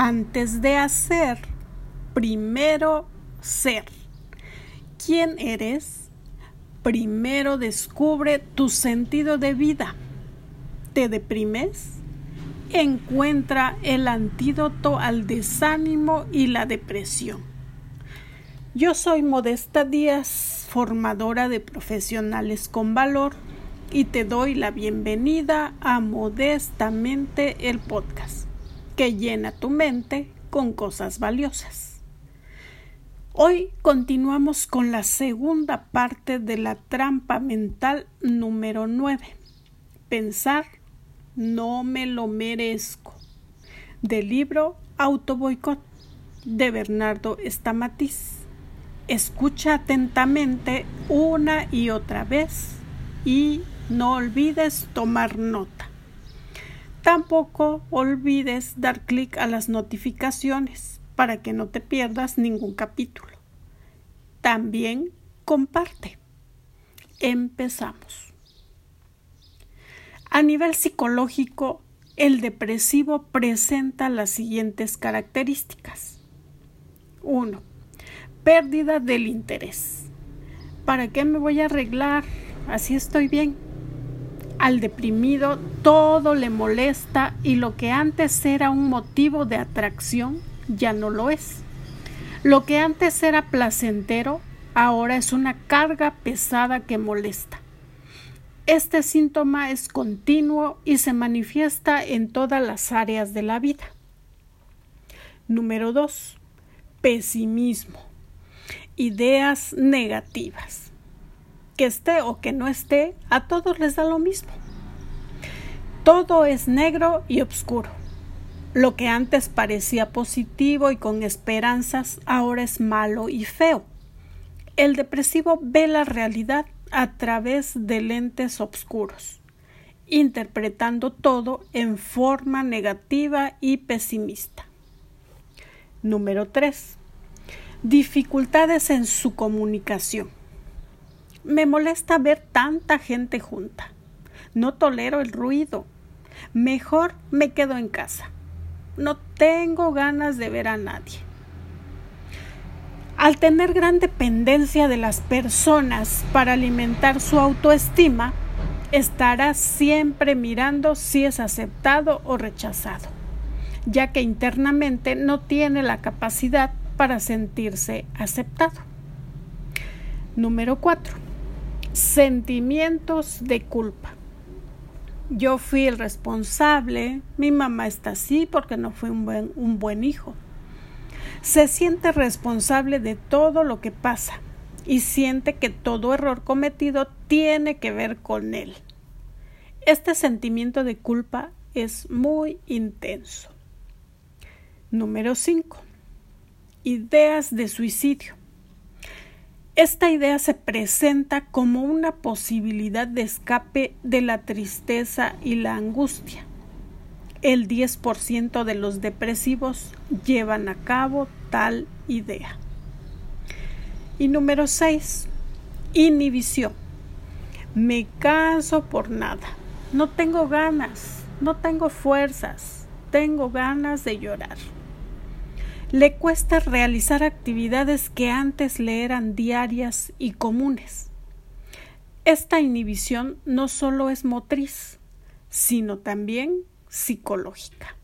Antes de hacer, primero ser. ¿Quién eres? Primero descubre tu sentido de vida. ¿Te deprimes? Encuentra el antídoto al desánimo y la depresión. Yo soy Modesta Díaz, formadora de profesionales con valor y te doy la bienvenida a Modestamente el podcast, que llena tu mente con cosas valiosas. Hoy continuamos con la segunda parte de la trampa mental número 9. Pensar no me lo merezco. Del libro Auto Boicot de Bernardo Stamatiz. Escucha atentamente una y otra vez y no olvides tomar nota. Tampoco olvides dar clic a las notificaciones para que no te pierdas ningún capítulo. También comparte. Empezamos. A nivel psicológico, el depresivo presenta las siguientes características. 1. Pérdida del interés. ¿Para qué me voy a arreglar? Así estoy bien. Al deprimido todo le molesta y lo que antes era un motivo de atracción ya no lo es. Lo que antes era placentero ahora es una carga pesada que molesta. Este síntoma es continuo y se manifiesta en todas las áreas de la vida. Número 2. Pesimismo. Ideas negativas que esté o que no esté, a todos les da lo mismo. Todo es negro y oscuro. Lo que antes parecía positivo y con esperanzas, ahora es malo y feo. El depresivo ve la realidad a través de lentes oscuros, interpretando todo en forma negativa y pesimista. Número 3. Dificultades en su comunicación. Me molesta ver tanta gente junta. No tolero el ruido. Mejor me quedo en casa. No tengo ganas de ver a nadie. Al tener gran dependencia de las personas para alimentar su autoestima, estará siempre mirando si es aceptado o rechazado, ya que internamente no tiene la capacidad para sentirse aceptado. Número 4 sentimientos de culpa. Yo fui el responsable, mi mamá está así porque no fue un buen, un buen hijo. Se siente responsable de todo lo que pasa y siente que todo error cometido tiene que ver con él. Este sentimiento de culpa es muy intenso. Número 5. Ideas de suicidio. Esta idea se presenta como una posibilidad de escape de la tristeza y la angustia. El 10% de los depresivos llevan a cabo tal idea. Y número 6. Inhibición. Me canso por nada. No tengo ganas, no tengo fuerzas, tengo ganas de llorar le cuesta realizar actividades que antes le eran diarias y comunes. Esta inhibición no solo es motriz, sino también psicológica.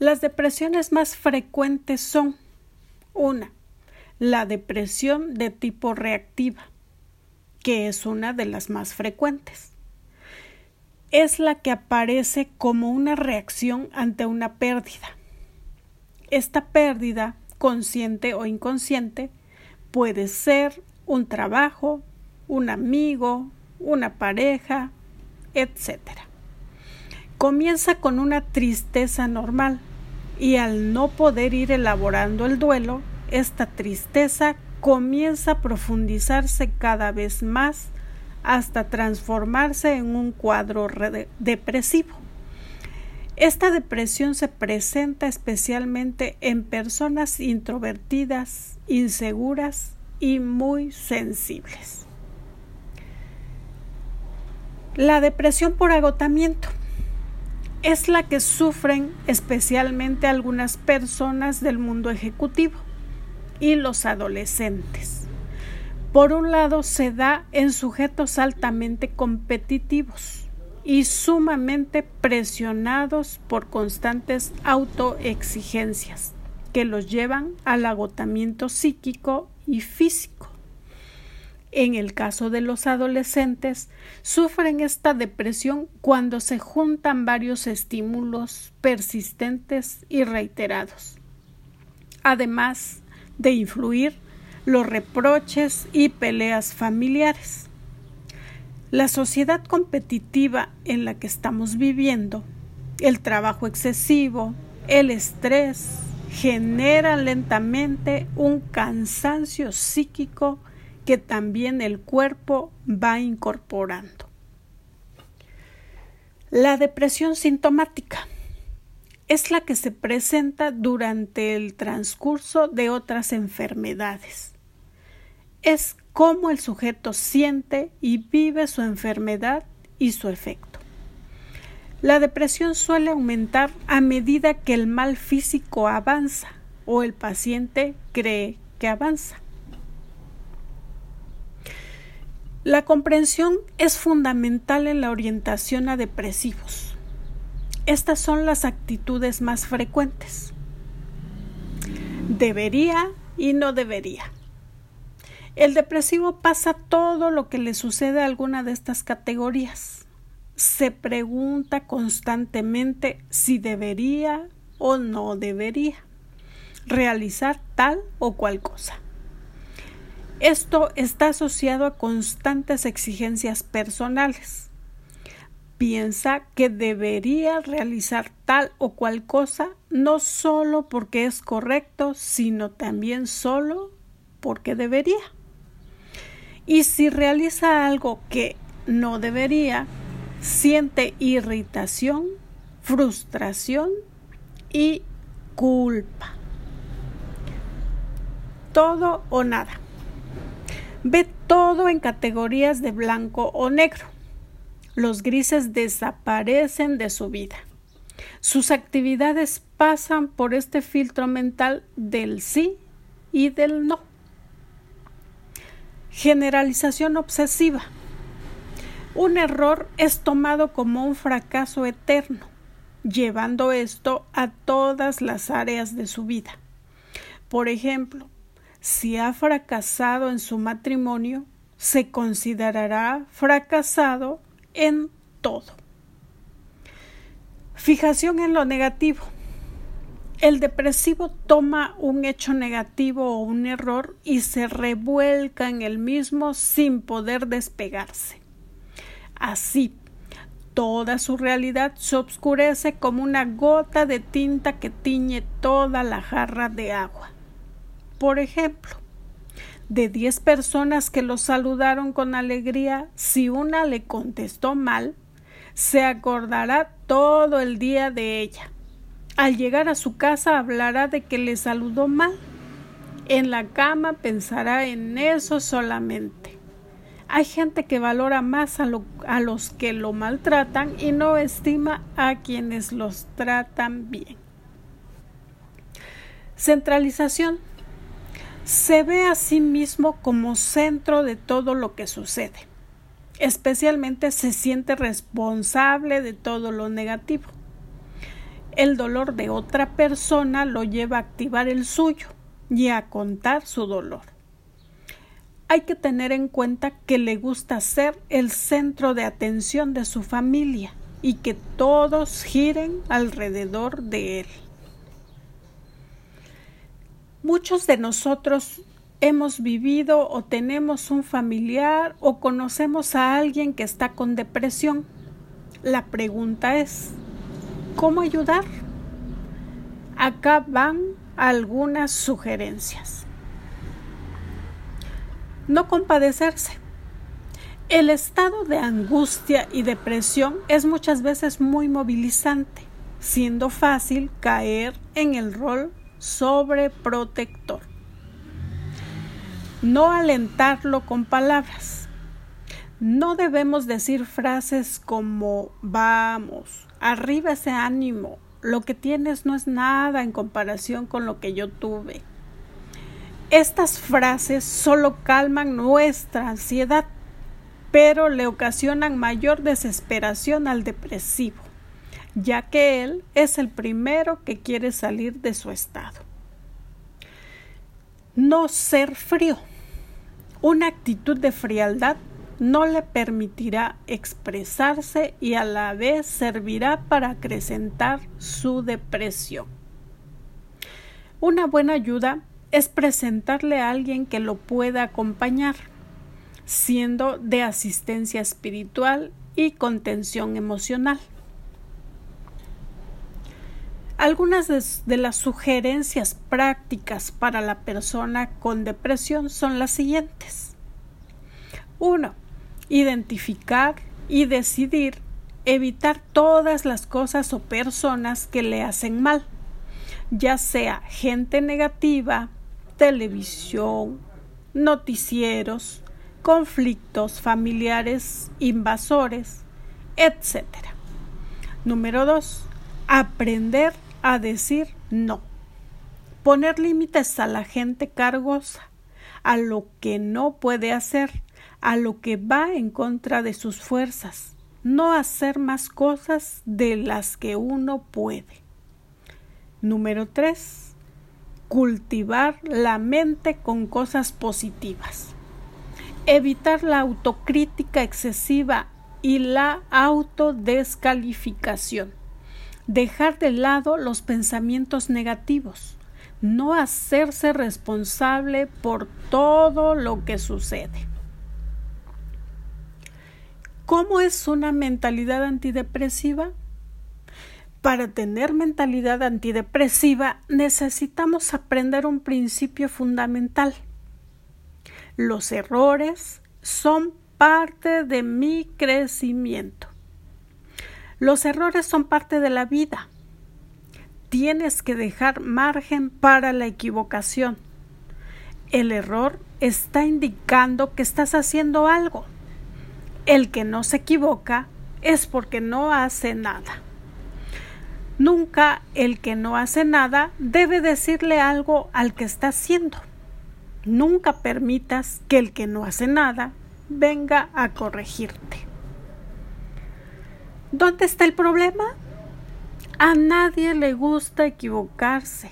Las depresiones más frecuentes son una, la depresión de tipo reactiva, que es una de las más frecuentes es la que aparece como una reacción ante una pérdida. Esta pérdida, consciente o inconsciente, puede ser un trabajo, un amigo, una pareja, etc. Comienza con una tristeza normal y al no poder ir elaborando el duelo, esta tristeza comienza a profundizarse cada vez más hasta transformarse en un cuadro depresivo. Esta depresión se presenta especialmente en personas introvertidas, inseguras y muy sensibles. La depresión por agotamiento. es la que sufren especialmente algunas personas del mundo ejecutivo y los adolescentes. Por un lado, se da en sujetos altamente competitivos y sumamente presionados por constantes autoexigencias que los llevan al agotamiento psíquico y físico. En el caso de los adolescentes, sufren esta depresión cuando se juntan varios estímulos persistentes y reiterados, además de influir los reproches y peleas familiares. La sociedad competitiva en la que estamos viviendo, el trabajo excesivo, el estrés, generan lentamente un cansancio psíquico que también el cuerpo va incorporando. La depresión sintomática es la que se presenta durante el transcurso de otras enfermedades. Es cómo el sujeto siente y vive su enfermedad y su efecto. La depresión suele aumentar a medida que el mal físico avanza o el paciente cree que avanza. La comprensión es fundamental en la orientación a depresivos. Estas son las actitudes más frecuentes. Debería y no debería. El depresivo pasa todo lo que le sucede a alguna de estas categorías. Se pregunta constantemente si debería o no debería realizar tal o cual cosa. Esto está asociado a constantes exigencias personales. Piensa que debería realizar tal o cual cosa no solo porque es correcto, sino también solo porque debería. Y si realiza algo que no debería, siente irritación, frustración y culpa. Todo o nada ve todo en categorías de blanco o negro. Los grises desaparecen de su vida. Sus actividades pasan por este filtro mental del sí y del no. Generalización obsesiva. Un error es tomado como un fracaso eterno, llevando esto a todas las áreas de su vida. Por ejemplo, si ha fracasado en su matrimonio, se considerará fracasado en todo. Fijación en lo negativo. El depresivo toma un hecho negativo o un error y se revuelca en el mismo sin poder despegarse. Así, toda su realidad se oscurece como una gota de tinta que tiñe toda la jarra de agua. Por ejemplo, de diez personas que lo saludaron con alegría, si una le contestó mal, se acordará todo el día de ella. Al llegar a su casa hablará de que le saludó mal. En la cama pensará en eso solamente. Hay gente que valora más a, los que lo maltratan y no estima a quienes los tratan bien. Centralización se ve a sí mismo como centro de todo lo que sucede. Especialmente se siente responsable de todo lo negativo. El dolor de otra persona lo lleva a activar el suyo y a contar su dolor. Hay que tener en cuenta que le gusta ser el centro de atención de su familia y que todos giren alrededor de él. Muchos de nosotros hemos vivido o tenemos un familiar o conocemos a alguien que está con depresión. La pregunta es, ¿cómo ayudar? Acá van algunas sugerencias. No compadecerse. El estado de angustia y depresión es muchas veces muy movilizante, siendo fácil caer en el rol sobreprotector. No alentarlo con palabras. No debemos decir frases como vamos, arriba ese ánimo, lo que tienes no es nada en comparación con lo que yo tuve. Estas frases solo calman nuestra ansiedad, pero le ocasionan mayor desesperación al depresivo, ya que él es el primero que quiere salir de su estado. No ser frío. Una actitud de frialdad no le permitirá expresarse y a la vez servirá para acrecentar su depresión. Una buena ayuda es presentarle a alguien que lo pueda acompañar, siendo de asistencia espiritual y contención emocional. Algunas de, las sugerencias prácticas para la persona con depresión son las siguientes. 1 identificar y decidir evitar todas las cosas o personas que le hacen mal, ya sea gente negativa, televisión, noticieros, conflictos familiares, invasores, etc. Número 2. Aprender a decir no. Poner límites a la gente cargosa, a lo que no puede hacer a lo que va en contra de sus fuerzas, no hacer más cosas de las que uno puede. Número 3. Cultivar la mente con cosas positivas. Evitar la autocrítica excesiva y la autodescalificación. Dejar de lado los pensamientos negativos. No hacerse responsable por todo lo que sucede. ¿Cómo es una mentalidad antidepresiva? Para tener mentalidad antidepresiva necesitamos aprender un principio fundamental. Los errores son parte de mi crecimiento. Los errores son parte de la vida. Tienes que dejar margen para la equivocación. El error está indicando que estás haciendo algo el que no se equivoca es porque no hace nada. Nunca el que no hace nada debe decirle algo al que está haciendo. Nunca permitas que el que no hace nada venga a corregirte. ¿Dónde está el problema? A nadie le gusta equivocarse.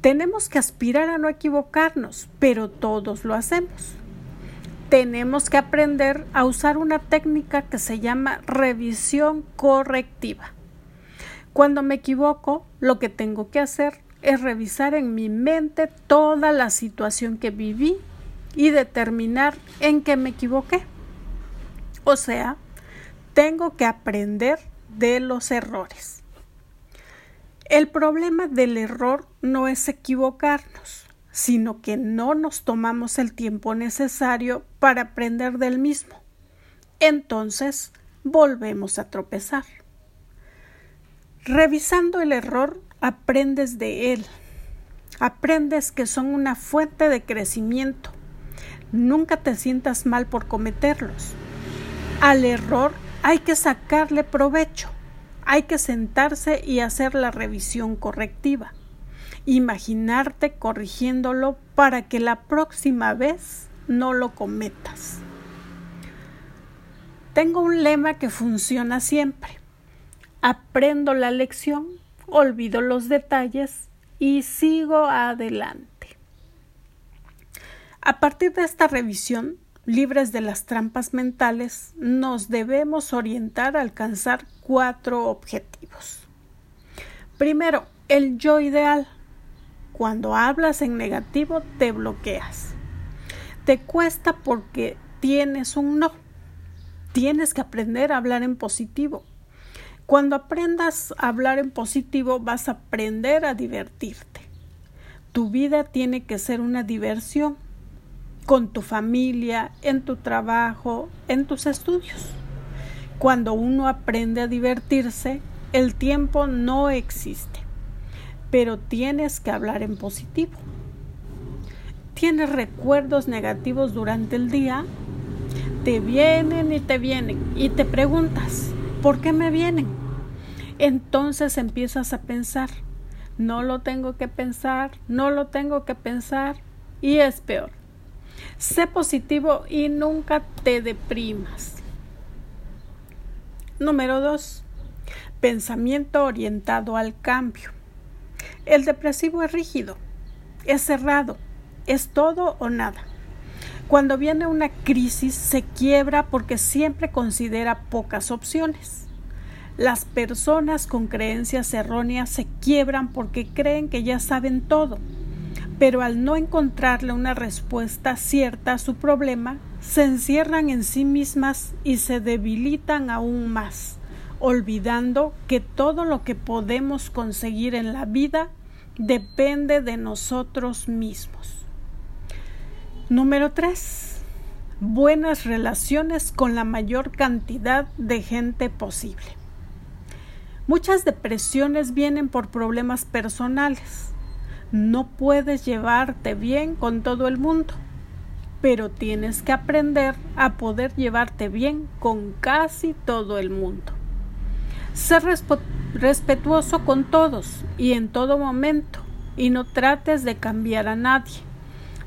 Tenemos que aspirar a no equivocarnos, pero todos lo hacemos tenemos que aprender a usar una técnica que se llama revisión correctiva. Cuando me equivoco, lo que tengo que hacer es revisar en mi mente toda la situación que viví y determinar en qué me equivoqué. O sea, tengo que aprender de los errores. El problema del error no es equivocarnos sino que no nos tomamos el tiempo necesario para aprender del mismo. Entonces volvemos a tropezar. Revisando el error, aprendes de él. Aprendes que son una fuente de crecimiento. Nunca te sientas mal por cometerlos. Al error hay que sacarle provecho. Hay que sentarse y hacer la revisión correctiva imaginarte corrigiéndolo para que la próxima vez no lo cometas. Tengo un lema que funciona siempre. Aprendo la lección, olvido los detalles y sigo adelante. A partir de esta revisión, libres de las trampas mentales, nos debemos orientar a alcanzar cuatro objetivos. Primero, el yo ideal cuando hablas en negativo te bloqueas. Te cuesta porque tienes un no. Tienes que aprender a hablar en positivo. Cuando aprendas a hablar en positivo vas a aprender a divertirte. Tu vida tiene que ser una diversión con tu familia, en tu trabajo, en tus estudios. Cuando uno aprende a divertirse, el tiempo no existe pero tienes que hablar en positivo. ¿Tienes recuerdos negativos durante el día? te vienen y te vienen y te preguntas, ¿por qué me vienen? Entonces empiezas a pensar, no lo tengo que pensar, no lo tengo que pensar y es peor. Sé positivo y nunca te deprimas. Número 2. Pensamiento orientado al cambio. El depresivo es rígido, es cerrado, es todo o nada. Cuando viene una crisis se quiebra porque siempre considera pocas opciones. Las personas con creencias erróneas se quiebran porque creen que ya saben todo, pero al no encontrarle una respuesta cierta a su problema, se encierran en sí mismas y se debilitan aún más, olvidando que todo lo que podemos conseguir en la vida depende de nosotros mismos. Número 3. Buenas relaciones con la mayor cantidad de gente posible. Muchas depresiones vienen por problemas personales. No puedes llevarte bien con todo el mundo, pero tienes que aprender a poder llevarte bien con casi todo el mundo. Ser respetuoso con todos y en todo momento y no trates de cambiar a nadie.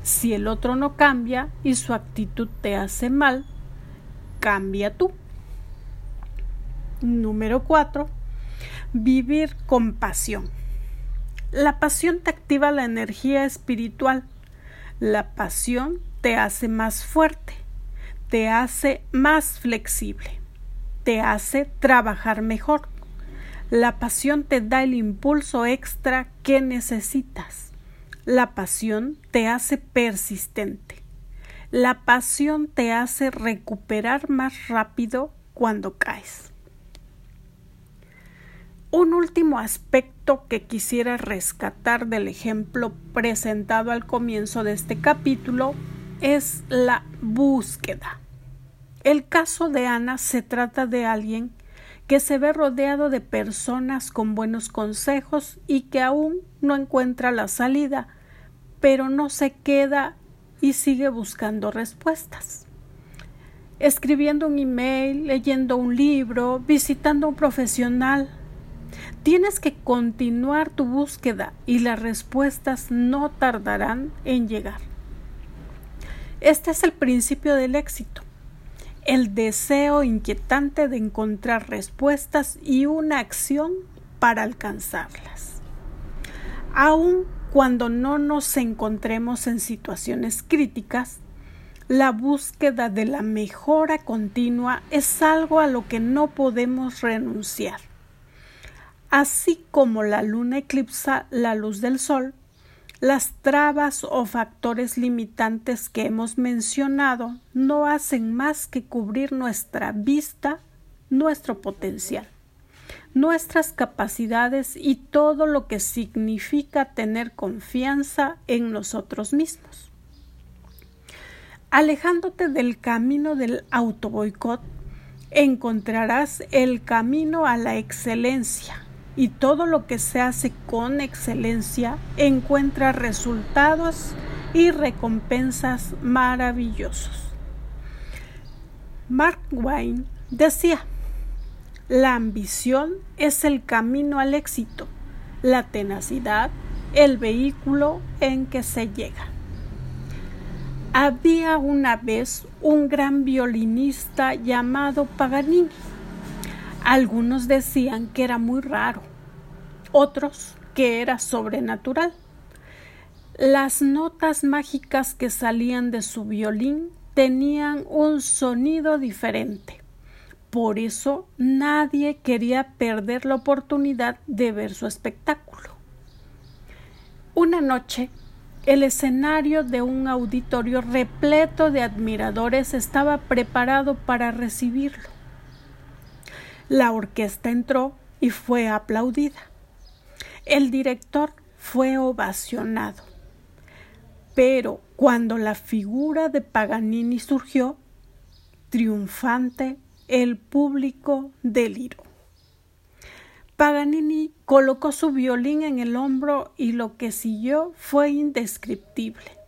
Si el otro no cambia y su actitud te hace mal, cambia tú. Número 4. Vivir con pasión. La pasión te activa la energía espiritual. La pasión te hace más fuerte, te hace más flexible, te hace trabajar mejor la pasión te da el impulso extra que necesitas. La pasión te hace persistente. La pasión te hace recuperar más rápido cuando caes. Un último aspecto que quisiera rescatar del ejemplo presentado al comienzo de este capítulo es la búsqueda. El caso de Ana se trata de alguien que se ve rodeado de personas con buenos consejos y que aún no encuentra la salida, pero no se queda y sigue buscando respuestas. Escribiendo un email, leyendo un libro, visitando a un profesional. Tienes que continuar tu búsqueda y las respuestas no tardarán en llegar. Este es el principio del éxito el deseo inquietante de encontrar respuestas y una acción para alcanzarlas. Aun cuando no nos encontremos en situaciones críticas, la búsqueda de la mejora continua es algo a lo que no podemos renunciar. Así como la luna eclipsa la luz del sol, las trabas o factores limitantes que hemos mencionado no hacen más que cubrir nuestra vista, nuestro potencial, nuestras capacidades y todo lo que significa tener confianza en nosotros mismos. Alejándote del camino del autoboicot, encontrarás el camino a la excelencia, y todo lo que se hace con excelencia encuentra resultados y recompensas maravillosos. Mark Twain decía, la ambición es el camino al éxito, la tenacidad el vehículo en que se llega. Había una vez un gran violinista llamado Paganini algunos decían que era muy raro, otros que era sobrenatural. Las notas mágicas que salían de su violín tenían un sonido diferente. Por eso nadie quería perder la oportunidad de ver su espectáculo. Una noche, el escenario de un auditorio repleto de admiradores estaba preparado para recibirlo. La orquesta entró y fue aplaudida. El director fue ovacionado. Pero cuando la figura de Paganini surgió, triunfante, el público deliró. Paganini colocó su violín en el hombro y lo que siguió fue indescriptible.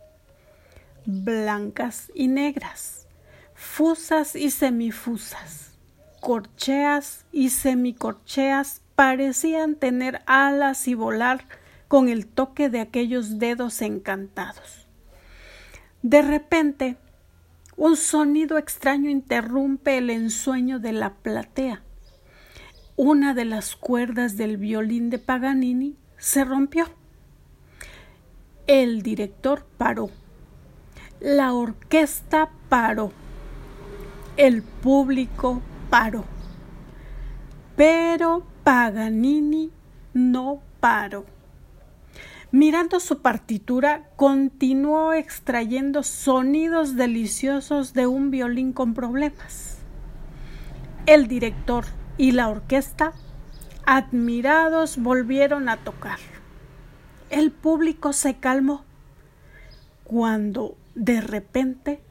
Blancas y negras, fusas y semifusas, corcheas y semicorcheas parecían tener alas y volar con el toque de aquellos dedos encantados. De repente, un sonido extraño interrumpe el ensueño de la platea. Una de las cuerdas del violín de Paganini se rompió. El director paró. La orquesta paró. El público paró. Pero Paganini no paró. Mirando su partitura, continuó extrayendo sonidos deliciosos de un violín con problemas. El director y la orquesta, admirados, volvieron a tocar. El público se calmó cuando, de repente,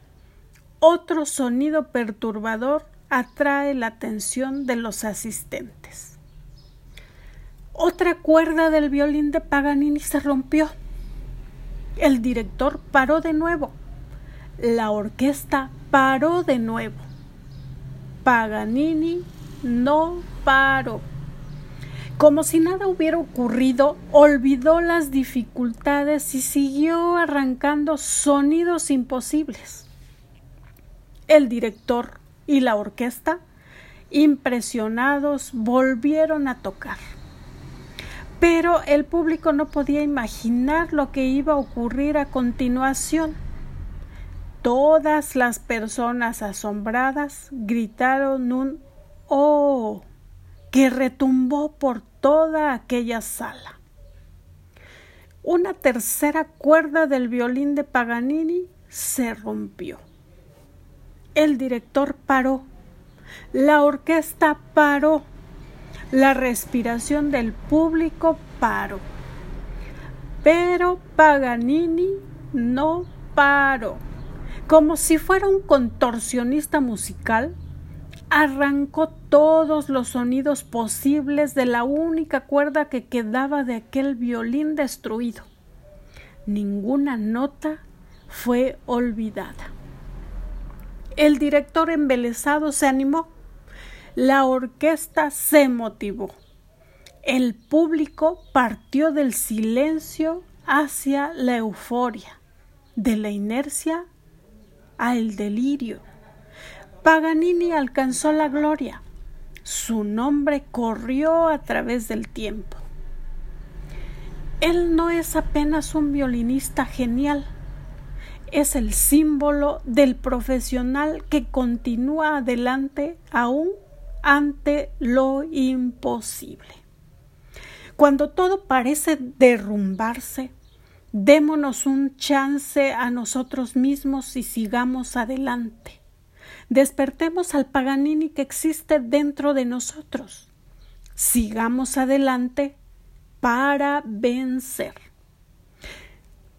otro sonido perturbador atrae la atención de los asistentes. Otra cuerda del violín de Paganini se rompió. El director paró de nuevo. La orquesta paró de nuevo. Paganini no paró. Como si nada hubiera ocurrido, olvidó las dificultades y siguió arrancando sonidos imposibles. El director y la orquesta, impresionados, volvieron a tocar pero el público no podía imaginar lo que iba a ocurrir a continuación. Todas las personas asombradas gritaron un Oh que retumbó por toda aquella sala. Una tercera cuerda del violín de Paganini se rompió. El director paró. La orquesta paró la respiración del público paró. Pero Paganini no paró. Como si fuera un contorsionista musical, arrancó todos los sonidos posibles de la única cuerda que quedaba de aquel violín destruido. Ninguna nota fue olvidada. El director embelesado se animó la orquesta se motivó. El público partió del silencio hacia la euforia, de la inercia al delirio. Paganini alcanzó la gloria. Su nombre corrió a través del tiempo. Él no es apenas un violinista genial, es el símbolo del profesional que continúa adelante aún ante lo imposible. Cuando todo parece derrumbarse, démonos un chance a nosotros mismos y sigamos adelante. Despertemos al Paganini que existe dentro de nosotros. Sigamos adelante para vencer.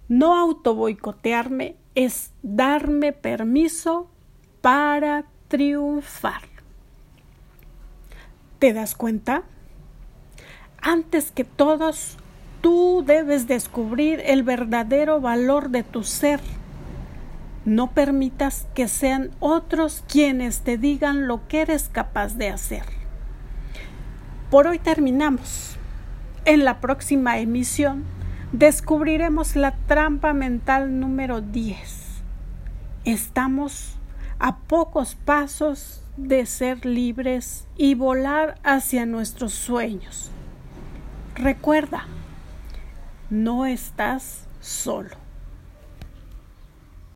No autoboicotearme es darme permiso para triunfar. ¿Te das cuenta? Antes que todos, tú debes descubrir el verdadero valor de tu ser. No permitas que sean otros quienes te digan lo que eres capaz de hacer. Por hoy terminamos. En la próxima emisión descubriremos la trampa mental número 10. Estamos a pocos pasos de ser libres y volar hacia nuestros sueños. Recuerda, no estás solo.